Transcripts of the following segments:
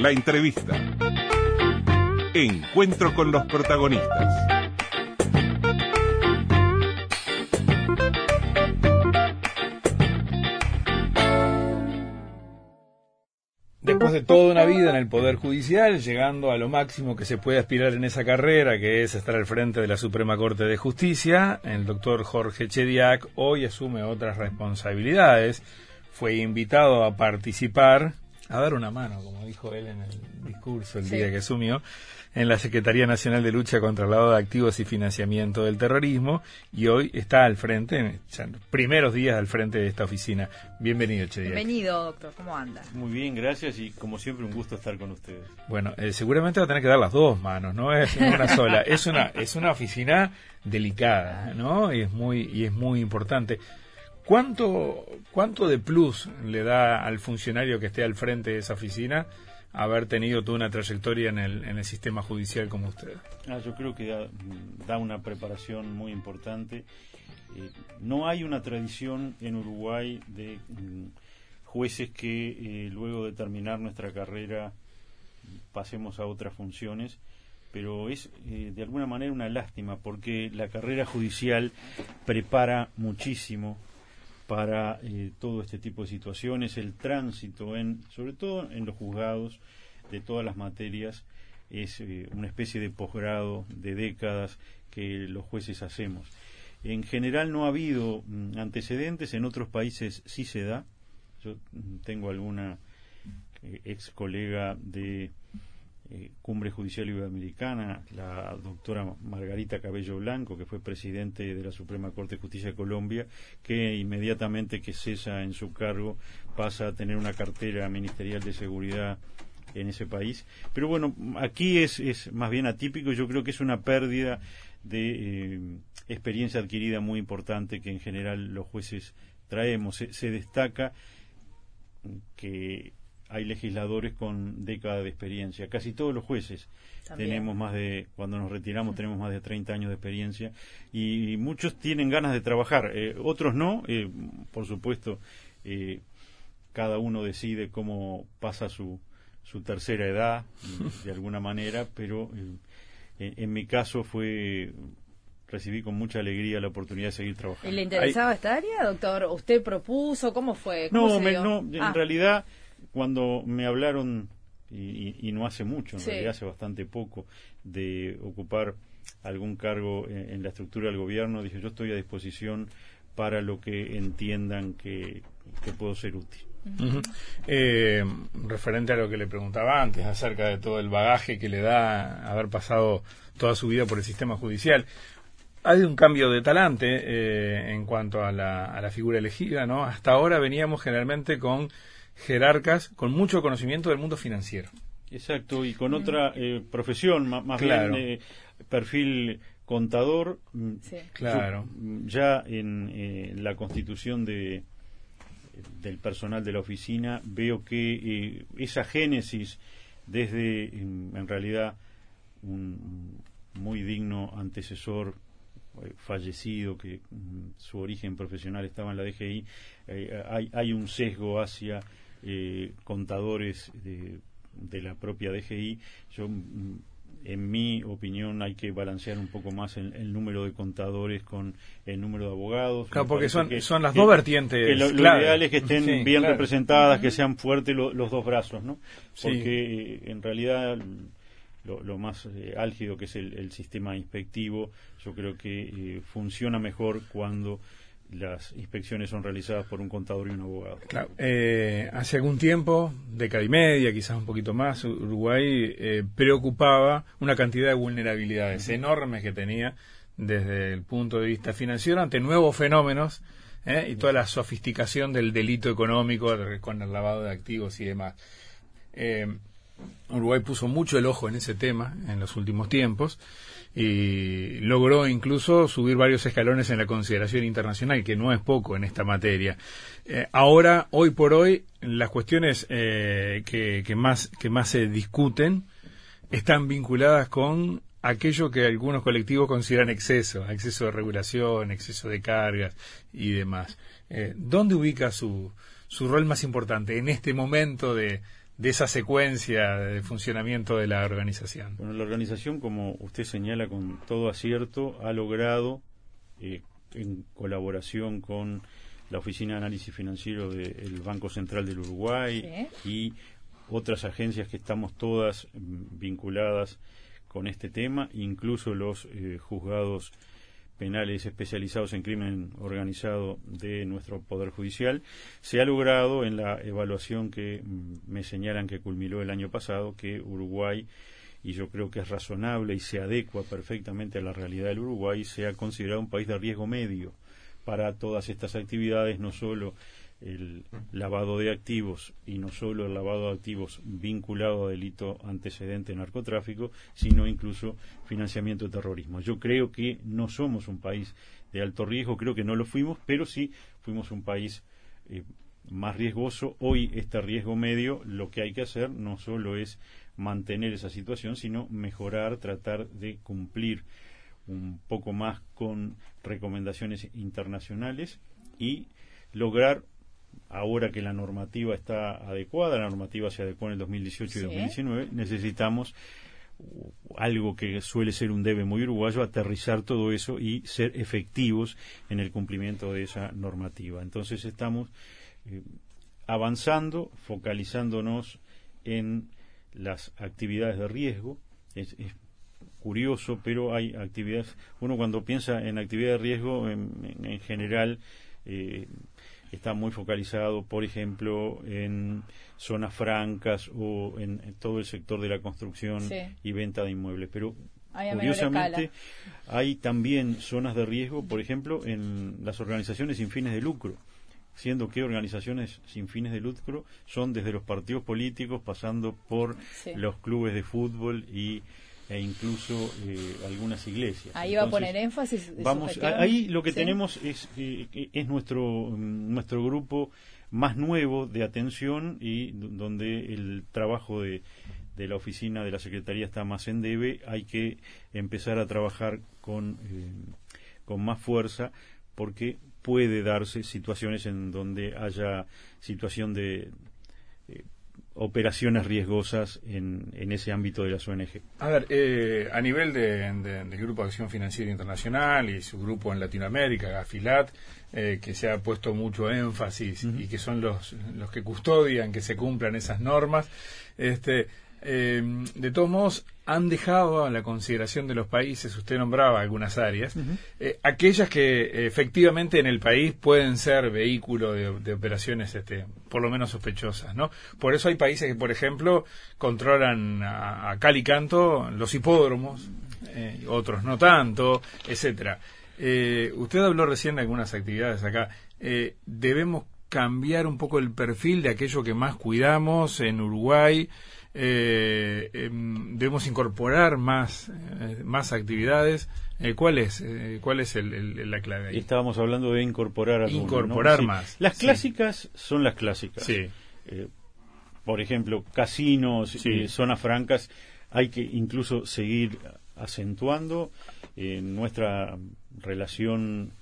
La entrevista. Encuentro con los protagonistas. Después de toda una vida en el Poder Judicial, llegando a lo máximo que se puede aspirar en esa carrera, que es estar al frente de la Suprema Corte de Justicia, el doctor Jorge Chediak hoy asume otras responsabilidades. Fue invitado a participar, a dar una mano, como dijo él en el discurso el día que asumió, en la Secretaría Nacional de Lucha contra el Lavado de Activos y Financiamiento del Terrorismo y hoy está al frente, primeros días al frente de esta oficina. Bienvenido, Che Bienvenido, doctor. ¿Cómo anda? Muy bien, gracias y como siempre un gusto estar con ustedes. Bueno, eh, seguramente va a tener que dar las dos manos, no es una sola. Es una es una oficina delicada, ¿no? Y es muy y es muy importante. ¿Cuánto, ¿Cuánto de plus le da al funcionario que esté al frente de esa oficina haber tenido toda una trayectoria en el, en el sistema judicial como usted? Ah, yo creo que da, una preparación muy importante. Eh, no hay una tradición en Uruguay de mm, jueces que eh, luego de terminar nuestra carrera pasemos a otras funciones, pero es eh, de alguna manera una lástima porque la carrera judicial prepara muchísimo para eh, todo este tipo de situaciones, el tránsito, en, sobre todo en los juzgados de todas las materias, es eh, una especie de posgrado de décadas que los jueces hacemos. En general no ha habido mm, antecedentes, en otros países sí se da. Yo mm, tengo alguna eh, ex colega de eh, Cumbre Judicial Iberoamericana, la doctora Margarita Cabello Blanco, que fue presidente de la Suprema Corte de Justicia de Colombia, que inmediatamente que cesa en su cargo pasa a tener una cartera ministerial de seguridad en ese país. Pero bueno, aquí es, es más bien atípico, yo creo que es una pérdida de eh, experiencia adquirida muy importante que en general los jueces traemos. se destaca que hay legisladores con décadas de experiencia. Casi todos los jueces tenemos más de, cuando nos retiramos, tenemos más de 30 años de experiencia y, muchos tienen ganas de trabajar, eh, otros no, eh, por supuesto, eh, cada uno decide cómo pasa su, su tercera edad, de alguna manera, pero en mi caso fue recibí con mucha alegría la oportunidad de seguir trabajando. ¿Y le interesaba esta área, doctor? ¿Usted propuso? ¿Cómo fue? no, no, en ah. realidad cuando me hablaron, y, no hace mucho, en realidad hace bastante poco, de ocupar algún cargo en, la estructura del gobierno, dije yo estoy a disposición para lo que entiendan que, puedo ser útil. Eh, referente a lo que le preguntaba antes acerca de todo el bagaje que le da haber pasado toda su vida por el sistema judicial, hay un cambio de talante eh, en cuanto a la, a la figura elegida, ¿no? Hasta ahora veníamos generalmente con jerarcas con mucho conocimiento del mundo financiero. Exacto, y con otra eh, profesión, más, bien eh, perfil contador. Mm, claro. Mm, ya en eh, la constitución de, del personal de la oficina veo que esa génesis desde, en, realidad, un muy digno antecesor fallecido, que mm, su origen profesional estaba en la DGI, hay, hay un sesgo hacia eh, contadores de, la propia DGI. Yo, mm, en mi opinión, hay que balancear un poco más el, número de contadores con el número de abogados. Claro, porque son, son las dos vertientes. lo, ideal es que estén bien representadas, que sean fuertes los dos brazos, ¿no? Porque eh, en realidad lo, más eh, álgido que es el, sistema inspectivo, yo creo que funciona mejor cuando las inspecciones son realizadas por un contador y un abogado. Claro. Eh, hace algún tiempo, década y media, quizás un poquito más, Uruguay eh, preocupaba una cantidad de vulnerabilidades enormes que tenía desde el punto de vista financiero ante nuevos fenómenos ¿eh? y toda la sofisticación del delito económico con el lavado de activos y demás. Uruguay puso mucho el ojo en ese tema en los últimos tiempos y logró incluso subir varios escalones en la consideración internacional, que no es poco en esta materia. Eh, ahora, hoy por hoy, las cuestiones eh, que, más, que más se discuten están vinculadas con aquello que algunos colectivos consideran exceso, exceso de regulación, exceso de cargas y demás. Eh, ¿Dónde ubica su, su rol más importante en este momento de, de esa secuencia de funcionamiento de la organización? Bueno, la organización, como usted señala con todo acierto, ha logrado, eh, en colaboración con la Oficina de Análisis Financiero del Banco Central del Uruguay y otras agencias que estamos todas mm, vinculadas con este tema, incluso los eh, juzgados penales especializados en crimen organizado de nuestro Poder Judicial, se ha logrado en la evaluación que mm, me señalan que culminó el año pasado que Uruguay, y yo creo que es razonable y se adecua perfectamente a la realidad del Uruguay, sea considerado un país de riesgo medio para todas estas actividades, no solo el lavado de activos y no solo el lavado de activos vinculado a delito antecedente narcotráfico, sino incluso financiamiento de terrorismo. Yo creo que no somos un país de alto riesgo, creo que no lo fuimos, pero sí fuimos un país eh, más riesgoso. Hoy este riesgo medio, lo que hay que hacer no solo es mantener esa situación, sino mejorar, tratar de cumplir un poco más con recomendaciones internacionales y lograr ahora que la normativa está adecuada, la normativa se adecuó en el 2018 y 2019, necesitamos algo que suele ser un debe muy uruguayo, aterrizar todo eso y ser efectivos en el cumplimiento de esa normativa. Entonces estamos eh, avanzando, focalizándonos en las actividades de riesgo. Es, curioso, pero hay actividades, uno cuando piensa en actividades de riesgo, en, general, eh, está muy focalizado, por ejemplo, en zonas francas o en, todo el sector de la construcción y venta de inmuebles. Pero curiosamente hay también zonas de riesgo, por ejemplo, en las organizaciones sin fines de lucro siendo que organizaciones sin fines de lucro son desde los partidos políticos, pasando por los clubes de fútbol y e incluso eh, algunas iglesias. Ahí va a poner énfasis. Vamos, ahí lo que tenemos es, eh, es nuestro, mm, nuestro grupo más nuevo de atención y donde el trabajo de, de la oficina de la Secretaría está más en debe, hay que empezar a trabajar con, eh, con más fuerza porque puede darse situaciones en donde haya situación de operaciones riesgosas en, en, ese ámbito de las ONG. A ver, eh, a nivel del de, Grupo de Acción Financiera Internacional y su grupo en Latinoamérica, Gafilat, eh, que se ha puesto mucho énfasis y que son los, los que custodian que se cumplan esas normas, este, eh, de todos modos, han dejado a la consideración de los países, usted nombraba algunas áreas, eh, aquellas que efectivamente en el país pueden ser vehículo de, operaciones este, por lo menos sospechosas. ¿no? Por eso hay países que, por ejemplo, controlan a, cal y canto los hipódromos, eh, otros no tanto, etcétera. Eh, usted habló recién de algunas actividades acá. debemos cambiar un poco el perfil de aquello que más cuidamos en Uruguay eh, em, debemos incorporar más, eh, más actividades. Eh, ¿Cuál es, eh, cuál es el, la clave ahí? Estábamos hablando de incorporar Incorporar más. Las clásicas son las clásicas. por ejemplo, casinos, zonas francas, hay que incluso seguir acentuando nuestra relación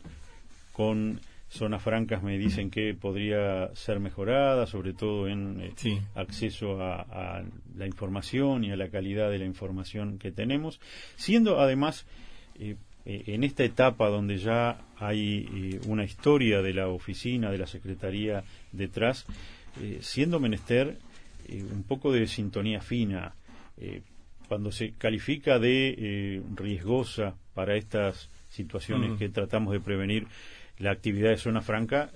con zonas francas me dicen que podría ser mejorada, sobre todo en eh, acceso a, la información y a la calidad de la información que tenemos, siendo además eh, eh, en esta etapa donde ya hay una historia de la oficina, de la Secretaría detrás, siendo menester un poco de sintonía fina, cuando se califica de riesgosa para estas situaciones que tratamos de prevenir, la actividad de zona franca,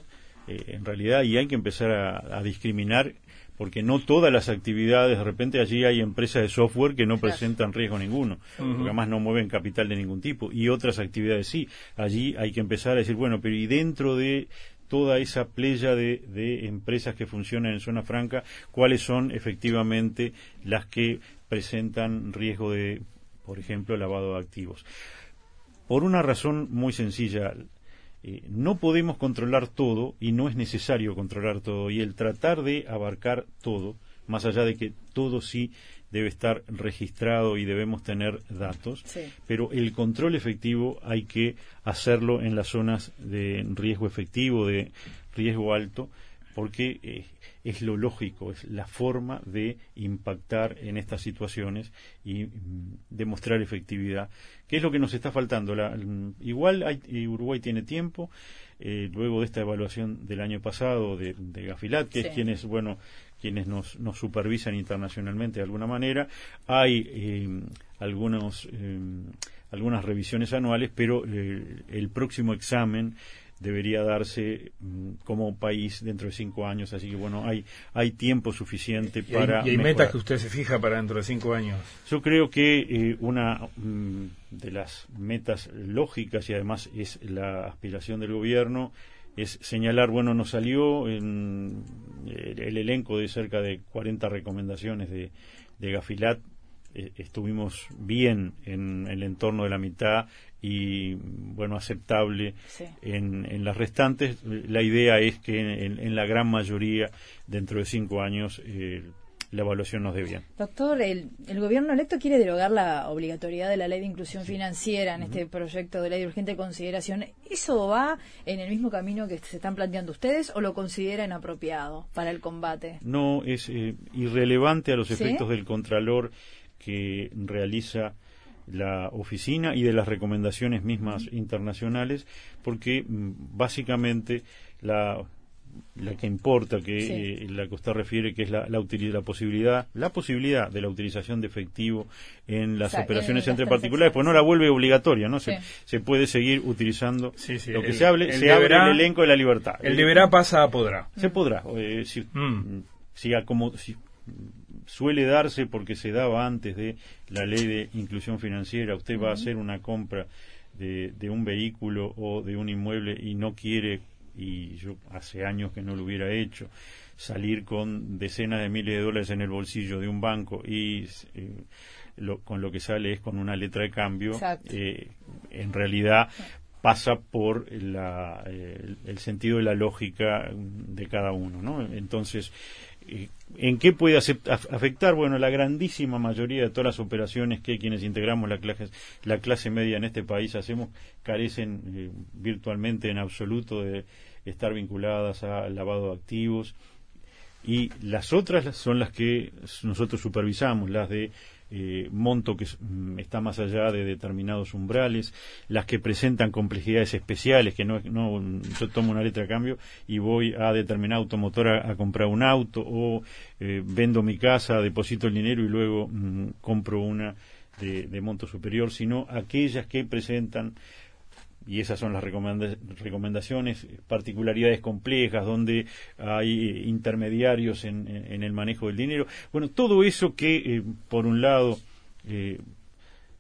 eh, en realidad, y hay que empezar a, discriminar porque no todas las actividades, de repente allí hay empresas de software que no presentan riesgo ninguno, porque además no mueven capital de ningún tipo, y otras actividades sí. Allí hay que empezar a decir, bueno, pero y dentro de toda esa playa de, de empresas que funcionan en zona franca, cuáles son efectivamente las que presentan riesgo de, por ejemplo, lavado de activos. Por una razón muy sencilla, eh, no podemos controlar todo y no es necesario controlar todo. Y el tratar de abarcar todo, más allá de que todo sí debe estar registrado y debemos tener datos, pero el control efectivo hay que hacerlo en las zonas de riesgo efectivo, de riesgo alto, porque eh, es lo lógico, es la forma de impactar en estas situaciones y mm, demostrar efectividad, que es lo que nos está faltando. La, mm, igual hay, Uruguay tiene tiempo, eh, luego de esta evaluación del año pasado de, Gafilat, que es quienes, bueno, quienes nos, nos, supervisan internacionalmente de alguna manera, hay eh, algunos, algunas revisiones anuales, pero el próximo examen debería darse mm, como país dentro de cinco años. Así que bueno, hay, hay tiempo suficiente para. ¿Y hay metas que usted se fija para dentro de cinco años? Yo creo que eh, una mm, de las metas lógicas y además es la aspiración del gobierno es señalar, bueno, nos salió en eh, el elenco de cerca de 40 recomendaciones de, de Gafilat eh, estuvimos bien en, el entorno de la mitad y bueno aceptable en, en, las restantes la idea es que en, la gran mayoría dentro de cinco años eh, la evaluación nos dé bien. Doctor, el, el, gobierno electo quiere derogar la obligatoriedad de la ley de inclusión financiera en este proyecto de ley de urgente consideración. ¿Eso va en el mismo camino que se están planteando ustedes o lo considera inapropiado para el combate? No, es eh, irrelevante a los efectos del Contralor que realiza la oficina y de las recomendaciones mismas internacionales, porque mm, básicamente la, la que importa, que eh, la que usted refiere, que es la, la, la, posibilidad, la posibilidad de la utilización de efectivo en las operaciones entre particulares, pues no la vuelve obligatoria, ¿no? Se, se puede seguir utilizando lo que se hable, se abre el elenco de la libertad. El deberá pasa a podrá. Se podrá, eh, si, mm. si, como, si suele darse porque se daba antes de la ley de inclusión financiera. Usted va a hacer una compra de, de, un vehículo o de un inmueble y no quiere, y yo hace años que no lo hubiera hecho, salir con decenas de miles de dólares en el bolsillo de un banco y eh, lo, con lo que sale es con una letra de cambio, eh, en realidad pasa por la, eh, el, sentido de la lógica de cada uno, ¿no? Entonces, ¿En qué puede afectar? Bueno, la grandísima mayoría de todas las operaciones que quienes integramos la clase, la clase media en este país hacemos carecen eh, virtualmente en absoluto de estar vinculadas al lavado de activos y las otras son las que nosotros supervisamos, las de eh, monto que mm, está más allá de determinados umbrales, las que presentan complejidades especiales, que no, no yo tomo una letra a cambio y voy a determinada automotora a, comprar un auto o eh, vendo mi casa, deposito el dinero y luego mm, compro una de, de monto superior, sino aquellas que presentan y esas son las recomendaciones, particularidades complejas, donde hay intermediarios en, el manejo del dinero. Bueno, todo eso que, eh, por un lado, eh,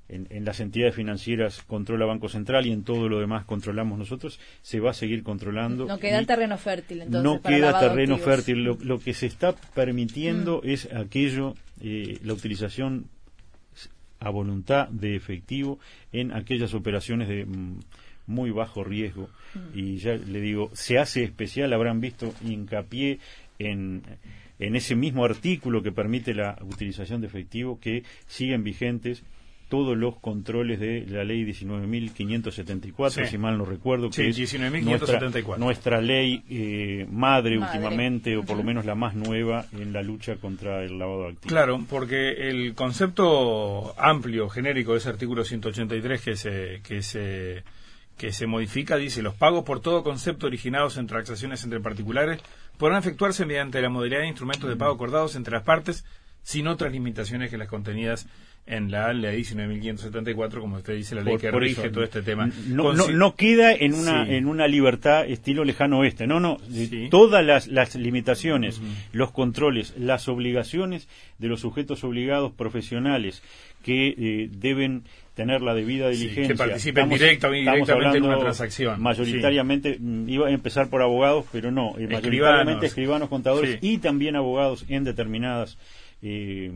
en, las entidades financieras controla Banco Central y en todo lo demás controlamos nosotros, se va a seguir controlando. No queda terreno fértil, entonces. No queda terreno fértil. Lo, que se está permitiendo mm. es aquello, eh, la utilización a voluntad de efectivo en aquellas operaciones de mm, muy bajo riesgo. Mm. Y ya le digo, se hace especial, habrán visto hincapié en, en ese mismo artículo que permite la utilización de efectivo que siguen vigentes todos los controles de la ley 19.574, si mal no recuerdo, que es nuestra, nuestra, ley eh, madre, últimamente, o por lo menos la más nueva en la lucha contra el lavado de activos. Claro, porque el concepto amplio, genérico de ese artículo 183 que se, que se que se modifica, dice, los pagos por todo concepto originados en transacciones entre particulares podrán efectuarse mediante la modalidad de instrumentos de pago acordados entre las partes, sin otras limitaciones que las contenidas en la ley 19.574, como usted dice, la ley que rige todo este tema. No, no, queda en una, en una libertad estilo lejano oeste. No, no. Todas las, las limitaciones, los controles, las obligaciones de los sujetos obligados profesionales que eh, deben tener la debida diligencia. que participen directa o indirectamente en una transacción. Mayoritariamente, mm, iba a empezar por abogados, pero no, eh, mayoritariamente escribanos, contadores y también abogados en determinadas, eh,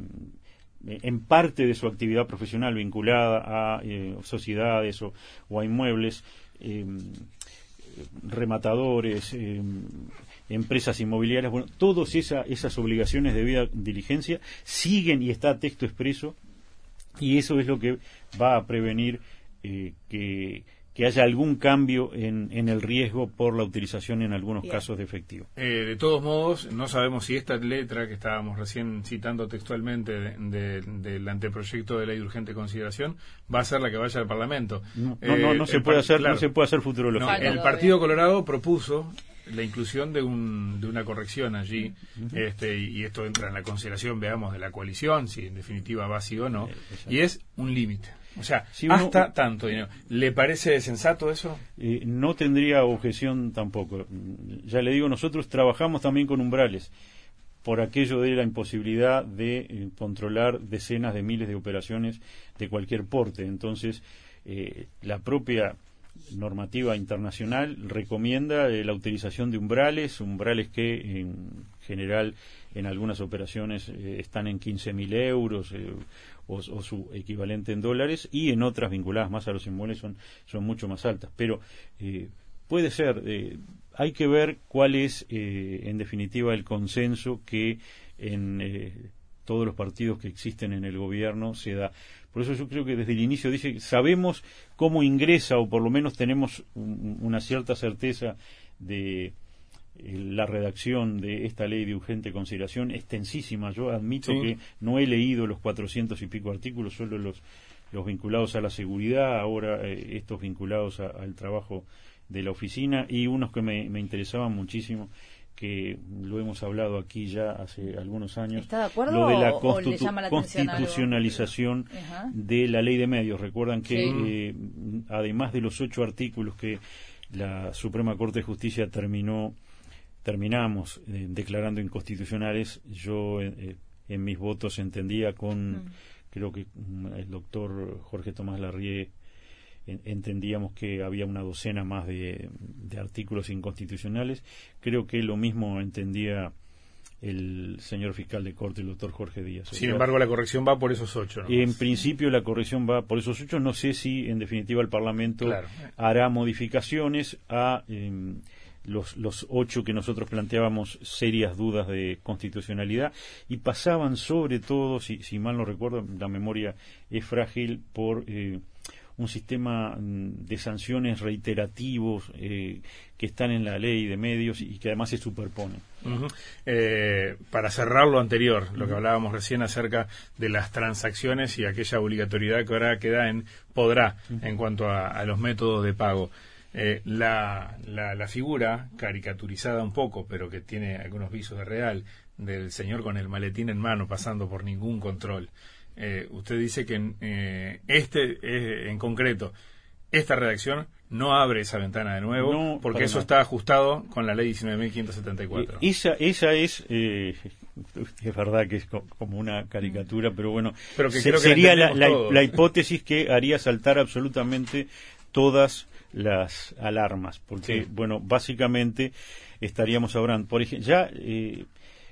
en parte de su actividad profesional vinculada a eh, sociedades o, a inmuebles, rematadores, empresas inmobiliarias, bueno, todas esas obligaciones de debida diligencia siguen y está texto expreso y eso es lo que va a prevenir eh, que que haya algún cambio en, en, el riesgo por la utilización en algunos casos de efectivo. Eh, de todos modos, no sabemos si esta letra que estábamos recién citando textualmente del anteproyecto de ley de urgente consideración va a ser la que vaya al Parlamento. No, no, no, se puede hacer, no se puede hacer futurología. el Partido Colorado propuso la inclusión de, un, de una corrección allí este, y, esto entra en la consideración, veamos, de la coalición, si en definitiva va así o no, y es un límite. O sea, si hasta tanto dinero. ¿Le parece sensato eso? Eh, no tendría objeción tampoco. Ya le digo, nosotros trabajamos también con umbrales por aquello de la imposibilidad de eh, controlar decenas de miles de operaciones de cualquier porte. Entonces, eh, la propia normativa internacional recomienda la utilización de umbrales, umbrales que en general en algunas operaciones están en 15.000 euros o, su equivalente en dólares y en otras vinculadas más a los inmuebles son, son mucho más altas. Pero eh, puede ser, eh, hay que ver cuál es eh, en definitiva el consenso que en todos los partidos que existen en el gobierno se da. Por eso yo creo que desde el inicio dice, sabemos cómo ingresa o por lo menos tenemos una cierta certeza de la redacción de esta ley de urgente consideración extensísima. Yo admito que no he leído los cuatrocientos y pico artículos, solo los, los vinculados a la seguridad, ahora eh, estos vinculados al trabajo de la oficina y unos que me, interesaban muchísimo que lo hemos hablado aquí ya hace algunos años, ¿Está de acuerdo lo de la, constitucionalización de la ley de medios. Recuerdan que eh, además de los ocho artículos que la Suprema Corte de Justicia terminó terminamos eh, declarando inconstitucionales, yo eh, eh, en mis votos entendía con, mm. creo que mm, el doctor Jorge Tomás Larrié, entendíamos que había una docena más de, artículos inconstitucionales. Creo que lo mismo entendía el señor fiscal de corte, el doctor Jorge Díaz. Sin embargo, la corrección va por esos ocho. En principio, la corrección va por esos ocho. No sé si, en definitiva, el Parlamento hará modificaciones a em, los, los ocho que nosotros planteábamos serias dudas de constitucionalidad y pasaban sobre todo, si, si mal no recuerdo, la memoria es frágil por eh, un sistema mm, de sanciones reiterativos eh, que están en la ley de medios y que además se superponen. Eh, para cerrar lo anterior, lo que hablábamos recién acerca de las transacciones y aquella obligatoriedad que ahora queda en podrá en cuanto a los métodos de pago. Eh, la, la, figura caricaturizada un poco, pero que tiene algunos visos de real, del señor con el maletín en mano pasando por ningún control. Eh, usted dice que eh, este, en concreto, esta redacción no abre esa ventana de nuevo, porque eso está ajustado con la ley 19.574. Esa, esa es, es verdad que es como una caricatura, pero bueno, pero que sería la, la, hipótesis que haría saltar absolutamente todas las alarmas, porque, bueno, básicamente estaríamos hablando, por ejemplo, ya eh,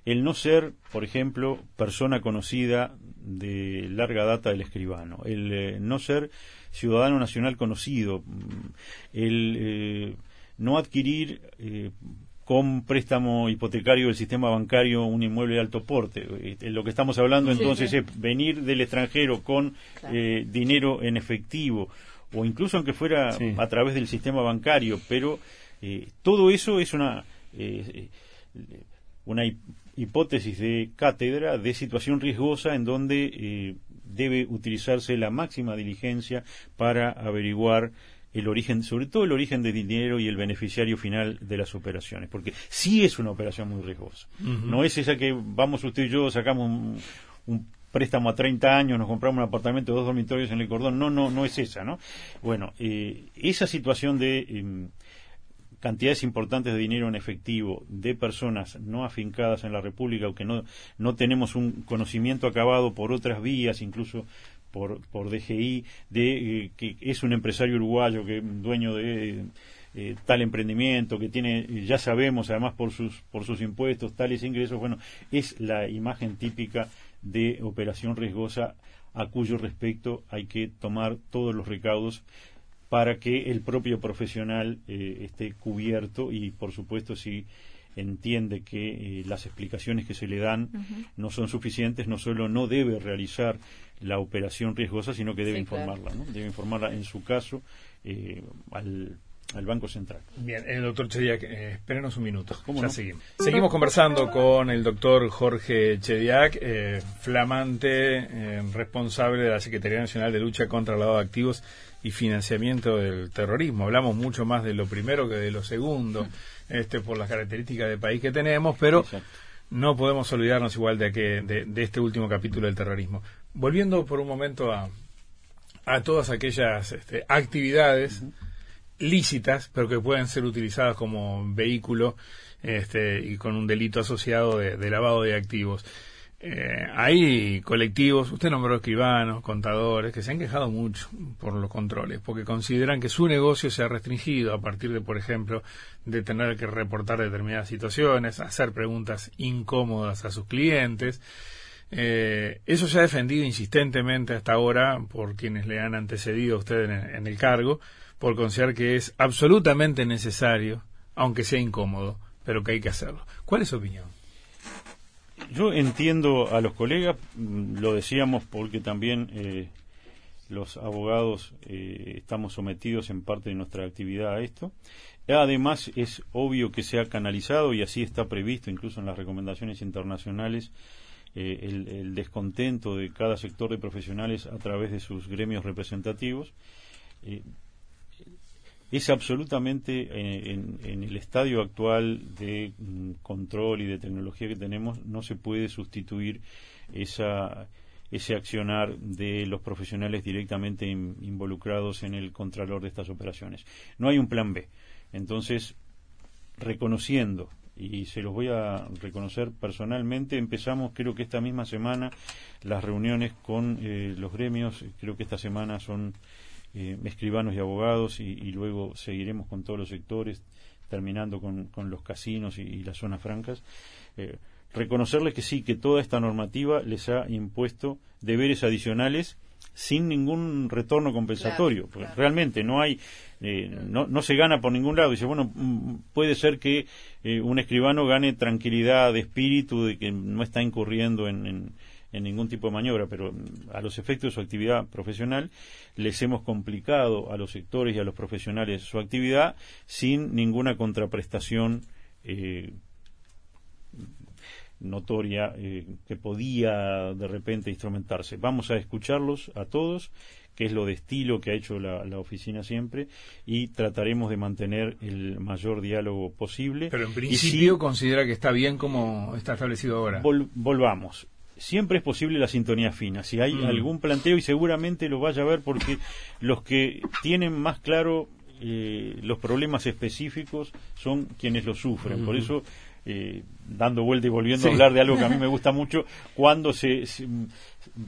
el no ser, por ejemplo, persona conocida de larga data del escribano, el eh, no ser ciudadano nacional conocido, mm, el eh, no adquirir con préstamo hipotecario del sistema bancario un inmueble de alto porte. Lo que estamos hablando entonces es venir del extranjero con dinero en efectivo o incluso aunque fuera a través del sistema bancario, pero eh, todo eso es una, eh, una hipótesis de cátedra de situación riesgosa en donde eh, debe utilizarse la máxima diligencia para averiguar el origen, sobre todo el origen del dinero y el beneficiario final de las operaciones, porque sí es una operación muy riesgosa. No es esa que vamos usted y yo, sacamos un préstamo a 30 años, nos compramos un apartamento de dos dormitorios en el cordón. No, no, no es esa, ¿no? Bueno, eh, esa situación de em, cantidades importantes de dinero en efectivo de personas no afincadas en la República o que no, no tenemos un conocimiento acabado por otras vías, incluso por, por DGI, de eh, que es un empresario uruguayo que dueño de eh, tal emprendimiento que tiene, ya sabemos, además por sus, por sus impuestos, tales ingresos, bueno, es la imagen típica de operación riesgosa a cuyo respecto hay que tomar todos los recaudos para que el propio profesional eh, esté cubierto y por supuesto si entiende que eh, las explicaciones que se le dan no son suficientes, no solo no debe realizar la operación riesgosa, sino que debe informarla, ¿no? Debe informarla, en su caso, eh, al al Banco Central. Bien, el doctor Chediak, eh, espérenos un minuto. ya seguimos. Seguimos conversando con el doctor Jorge Chediak, eh, flamante eh, responsable de la Secretaría Nacional de Lucha contra el lavado de activos y financiamiento del terrorismo. Hablamos mucho más de lo primero que de lo segundo, este por las características del país que tenemos, pero no podemos olvidarnos igual de, que, de, este último capítulo del terrorismo. Volviendo por un momento a, a todas aquellas este, actividades lícitas, pero que pueden ser utilizadas como vehículo este, y con un delito asociado de, lavado de activos. Eh, hay colectivos, usted nombró escribanos, contadores, que se han quejado mucho por los controles, porque consideran que su negocio se ha restringido a partir de, por ejemplo, de tener que reportar determinadas situaciones, hacer preguntas incómodas a sus clientes. Eh, eso se ha defendido insistentemente hasta ahora por quienes le han antecedido a usted en el cargo, por considerar que es absolutamente necesario, aunque sea incómodo, pero que hay que hacerlo. ¿Cuál es su opinión? Yo entiendo a los colegas, mm, lo decíamos porque también eh, los abogados eh, estamos sometidos en parte de nuestra actividad a esto. Además, es obvio que se ha canalizado y así está previsto incluso en las recomendaciones internacionales eh, el, el, descontento de cada sector de profesionales a través de sus gremios representativos es absolutamente eh, en, el estadio actual de mm, control y de tecnología que tenemos, no se puede sustituir esa, ese accionar de los profesionales directamente involucrados en el contralor de estas operaciones. No hay un plan B. Entonces, reconociendo, y se los voy a reconocer personalmente, empezamos creo que esta misma semana las reuniones con eh, los gremios, creo que esta semana son eh, escribanos y abogados y, luego seguiremos con todos los sectores, terminando con, los casinos y, las zonas francas. Eh, reconocerles que sí, que toda esta normativa les ha impuesto deberes adicionales sin ningún retorno compensatorio. porque Realmente no hay, eh, no, no, se gana por ningún lado. Dice, bueno, mm, puede ser que un escribano gane tranquilidad de espíritu de que no está incurriendo en, en ningún tipo de maniobra, pero a los efectos de su actividad profesional les hemos complicado a los sectores y a los profesionales su actividad sin ninguna contraprestación eh, notoria eh, que podía de repente instrumentarse. Vamos a escucharlos a todos, que es lo de estilo que ha hecho la, oficina siempre, y trataremos de mantener el mayor diálogo posible. Pero en principio considera que está bien como está establecido ahora. volvamos siempre es posible la sintonía fina. Si hay mm. algún planteo, y seguramente lo vaya a ver porque los que tienen más claro eh, los problemas específicos son quienes lo sufren. Por eso eh, dando vuelta y volviendo a hablar de algo que a mí me gusta mucho, cuando se,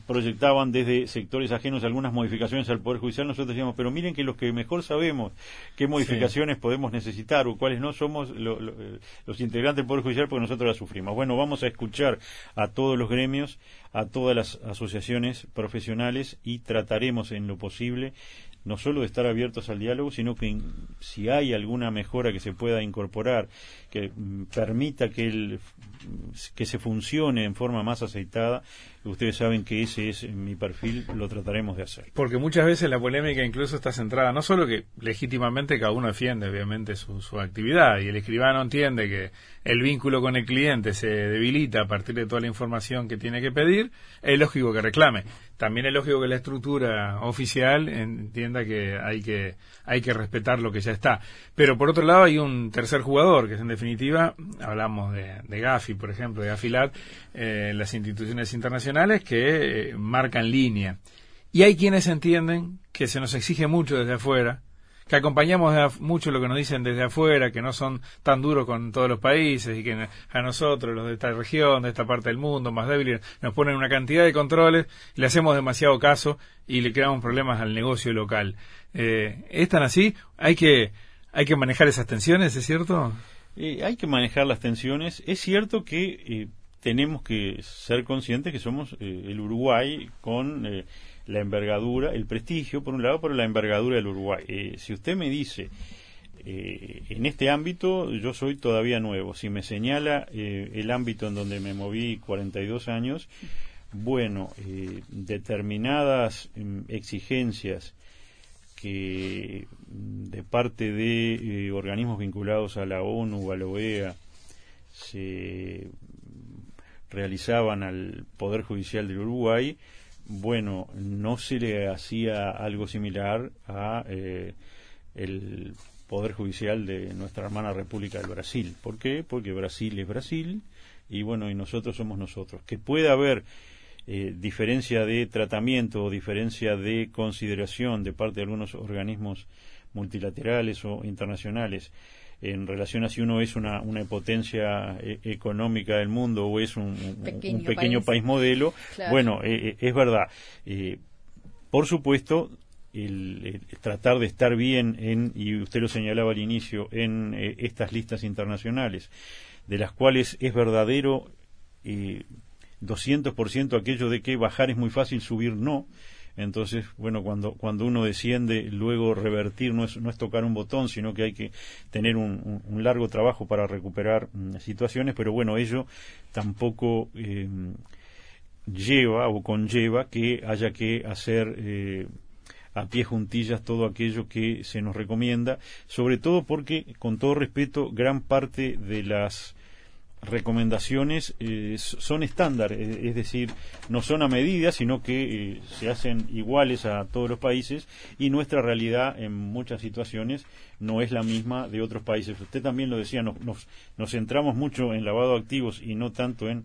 proyectaban desde sectores ajenos algunas modificaciones al Poder Judicial, nosotros decíamos, pero miren que los que mejor sabemos qué modificaciones podemos necesitar o cuáles no somos eh, los integrantes del Poder Judicial porque nosotros las sufrimos. Bueno, vamos a escuchar a todos los gremios, a todas las asociaciones profesionales y trataremos en lo posible no solo de estar abiertos al diálogo, sino que si hay alguna mejora que se pueda incorporar, que mm, permita que, el, que se funcione en forma más aceitada, ustedes saben que ese es mi perfil, lo trataremos de hacer. Porque muchas veces la polémica incluso está centrada, no solo que legítimamente cada uno defiende obviamente su, su actividad y el escribano entiende que el vínculo con el cliente se debilita a partir de toda la información que tiene que pedir, es lógico que reclame también es lógico que la estructura oficial entienda que hay que hay que respetar lo que ya está. Pero por otro lado hay un tercer jugador, que es en definitiva, hablamos de, de Gafi, por ejemplo, de Gafilat, eh, las instituciones internacionales que eh, marcan línea. Y hay quienes entienden que se nos exige mucho desde afuera, que acompañamos mucho lo que nos dicen desde afuera, que no son tan duros con todos los países y que a nosotros, los de esta región, de esta parte del mundo, más débiles, nos ponen una cantidad de controles, le hacemos demasiado caso y le creamos problemas al negocio local. Eh, ¿Es tan así? ¿Hay que, hay que manejar esas tensiones, es cierto? Eh, hay que manejar las tensiones. Es cierto que eh, tenemos que ser conscientes que somos eh, el Uruguay con la envergadura, el prestigio por un lado, pero la envergadura del Uruguay. Eh, si usted me dice Eh, en este ámbito yo soy todavía nuevo. Si me señala eh, el ámbito en donde me moví 42 años, bueno, eh, determinadas mm, exigencias que mm, de parte de organismos vinculados a la ONU a la OEA se realizaban al Poder Judicial del Uruguay, bueno, no se le hacía algo similar a el Poder Judicial de nuestra hermana República del Brasil. ¿Por qué? Porque Brasil es Brasil y bueno, y nosotros somos nosotros. Que pueda haber eh, diferencia de tratamiento o diferencia de consideración de parte de algunos organismos multilaterales o internacionales en relación a si uno es una, una potencia eh, económica del mundo o es un pequeño, país. modelo, bueno, eh, es verdad. por supuesto, el, tratar de estar bien en, y usted lo señalaba al inicio, en eh, estas listas internacionales, de las cuales es verdadero eh, 200% aquello de que bajar es muy fácil, subir no. Entonces, bueno, cuando, cuando uno desciende, luego revertir no es, no es tocar un botón, sino que hay que tener un, largo trabajo para recuperar mm, situaciones, pero bueno, ello tampoco eh, lleva o conlleva que haya que hacer eh, a pie juntillas todo aquello que se nos recomienda, sobre todo porque, con todo respeto, gran parte de las recomendaciones eh, son estándar, eh, es decir, no son a medida, sino que eh, se hacen iguales a todos los países y nuestra realidad en muchas situaciones no es la misma de otros países. Usted también lo decía, nos, nos centramos mucho en lavado de activos y no tanto en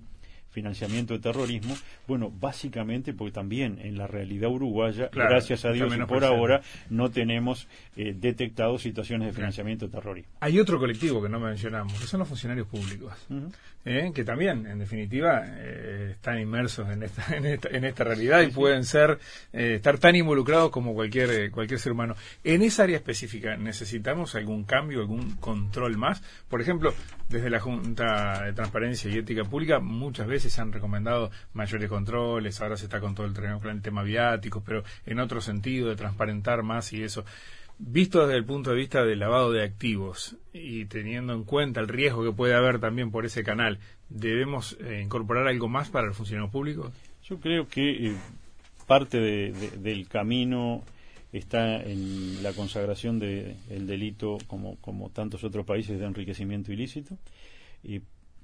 financiamiento de terrorismo, bueno, básicamente porque también en la realidad uruguaya, gracias a Dios y por ahora, no tenemos eh, detectado situaciones de financiamiento de terrorismo. Hay otro colectivo que no mencionamos, que son los funcionarios públicos, eh, que también, en definitiva, eh, están inmersos en esta, en esta, realidad y pueden ser, estar tan involucrados como cualquier, cualquier ser humano. En esa área específica, ¿necesitamos algún cambio, algún control más? Por ejemplo, desde la Junta de Transparencia y Ética Pública, muchas veces se han recomendado mayores controles, ahora se está con todo el, el tema viático, pero en otro sentido de transparentar más y eso. Visto desde el punto de vista del lavado de activos y teniendo en cuenta el riesgo que puede haber también por ese canal, ¿debemos eh, incorporar algo más para el funcionario público? Yo creo que eh, parte del camino está en la consagración del delito, como, como tantos otros países, de enriquecimiento ilícito.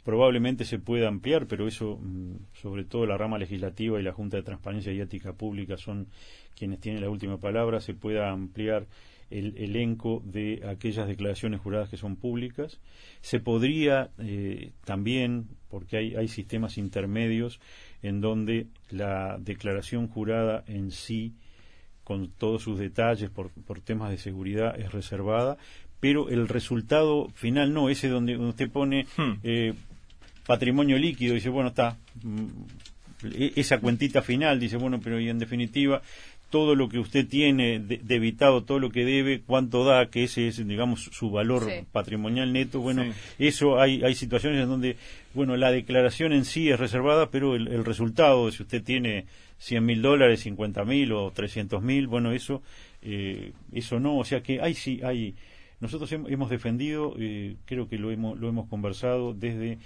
Probablemente se pueda ampliar, pero eso, mm, sobre todo la rama legislativa y la Junta de Transparencia y Ética Pública son quienes tienen la última palabra, se pueda ampliar el elenco de aquellas declaraciones juradas que son públicas. Se podría eh, también, porque hay, hay sistemas intermedios en donde la declaración jurada en sí, con todos sus detalles por, por temas de seguridad, es reservada, pero el resultado final no, ese donde usted pone hmm. eh, patrimonio líquido, dice, bueno, está mm, e-, esa cuentita final, dice, bueno, pero y en definitiva, todo lo que usted tiene debitado, todo lo que debe, cuánto da, que ese es, digamos, su valor patrimonial neto, bueno, eso hay, hay situaciones en donde, bueno, la declaración en sí es reservada, pero el, resultado, si usted tiene 100 mil dólares, 50 mil o 300 mil, bueno, eso, eh, eso no, o sea que hay sí, hay, nosotros hemos defendido, eh, creo que lo hemos, lo hemos conversado desde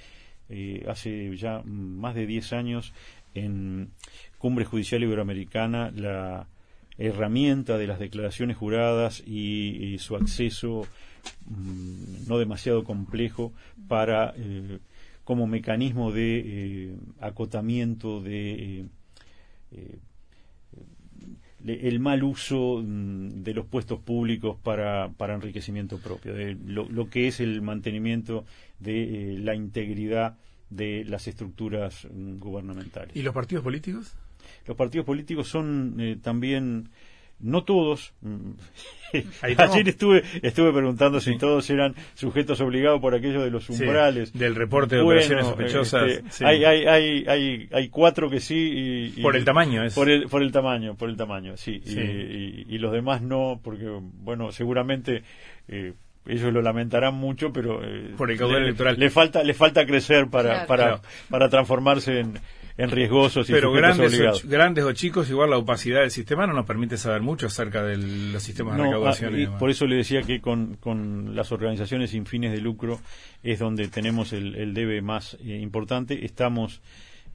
eh, hace ya más de 10 años en Cumbre Judicial Iberoamericana la herramienta de las declaraciones juradas y, su acceso mm, no demasiado complejo para eh, como mecanismo de eh, acotamiento de el mal uso mm, de los puestos públicos para, para enriquecimiento propio, de lo, que es el mantenimiento de eh, la integridad de las estructuras mm, gubernamentales. ¿Y los partidos políticos? Los partidos políticos son eh, también no todos. Mm, ayer estuve estuve preguntando si todos eran sujetos obligados por aquello de los umbrales. del reporte de operaciones sospechosas. Este, hay, hay, hay, hay, hay cuatro que sí. por el tamaño, es. Por el, por el tamaño, por el tamaño, sí. Y, los demás no, porque, bueno, seguramente. Eh, ellos lo lamentarán mucho, pero eh, por el caudal le, electoral le falta le falta crecer para para para transformarse en en riesgosos y Pero grandes obligados. o, grandes o chicos, igual la opacidad del sistema no nos permite saber mucho acerca de los sistemas de No, recaudación. ah, y por eso le decía que con, con las organizaciones sin fines de lucro es donde tenemos el, el debe más eh, importante. Estamos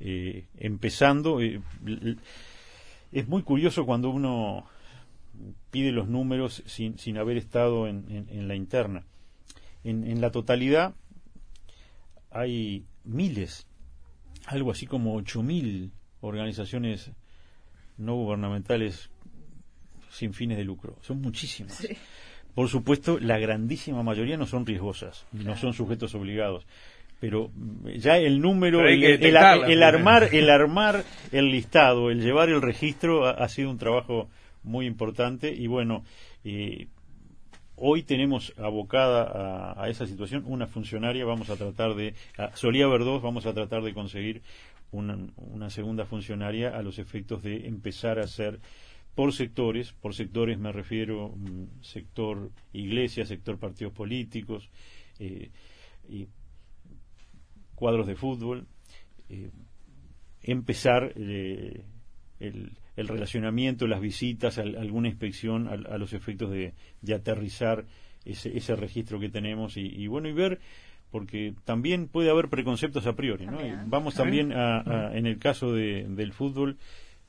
eh, empezando. eh, es muy curioso cuando uno pide los números sin, sin haber estado en, en- en la interna. En, en la totalidad hay miles, algo así como 8.000 organizaciones no gubernamentales sin fines de lucro. Son muchísimas. Sí. Por supuesto, la grandísima mayoría no son riesgosas, no son sujetos obligados. Pero mm, ya el número, el, el- el- armar, el armar el listado, el llevar el registro ha, ha sido un trabajo muy importante y bueno, eh, hoy tenemos abocada a, esa situación una funcionaria, vamos a tratar de, solía haber dos, vamos a tratar de conseguir una, una segunda funcionaria a los efectos de empezar a hacer por sectores, por sectores me refiero mm, sector iglesia, sector partidos políticos, eh, y cuadros de fútbol, eh, empezar eh, el, el relacionamiento, las visitas, al- alguna inspección a, a los efectos de, de aterrizar ese, ese registro que tenemos y, y bueno y ver porque también puede haber preconceptos a priori ¿no? También. vamos también a, a- en el caso de, del fútbol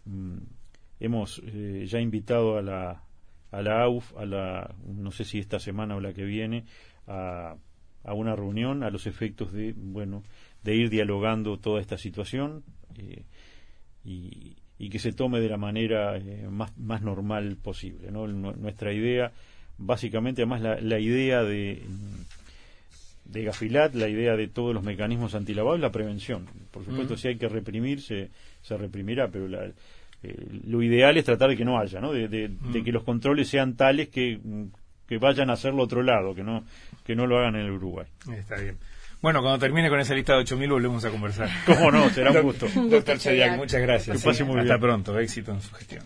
mm, hemos eh, ya invitado a la a la AUF a la no sé si esta semana o la que viene a, a una reunión a los efectos de bueno de ir dialogando toda esta situación eh, y, y que se tome de la manera eh, más, más normal posible. ¿no? Nu- Nuestra idea, básicamente, además la, la idea de, de Gafilat, la idea de todos los mecanismos antilavado es la prevención. Por supuesto, Mm. si hay que reprimir, se, se reprimirá, pero la- eh, lo ideal es tratar de que no haya, ¿no? de, de- de Mm. que los controles sean tales que, que vayan a hacerlo otro lado, que no, que no lo hagan en el Uruguay. Está bien. Bueno, cuando termine con esa lista de 8.000 volvemos a conversar. ¿Cómo no? Será un gusto. Doctor Chediak, muchas gracias. Que pase muy Hasta bien. pronto. Éxito en su gestión.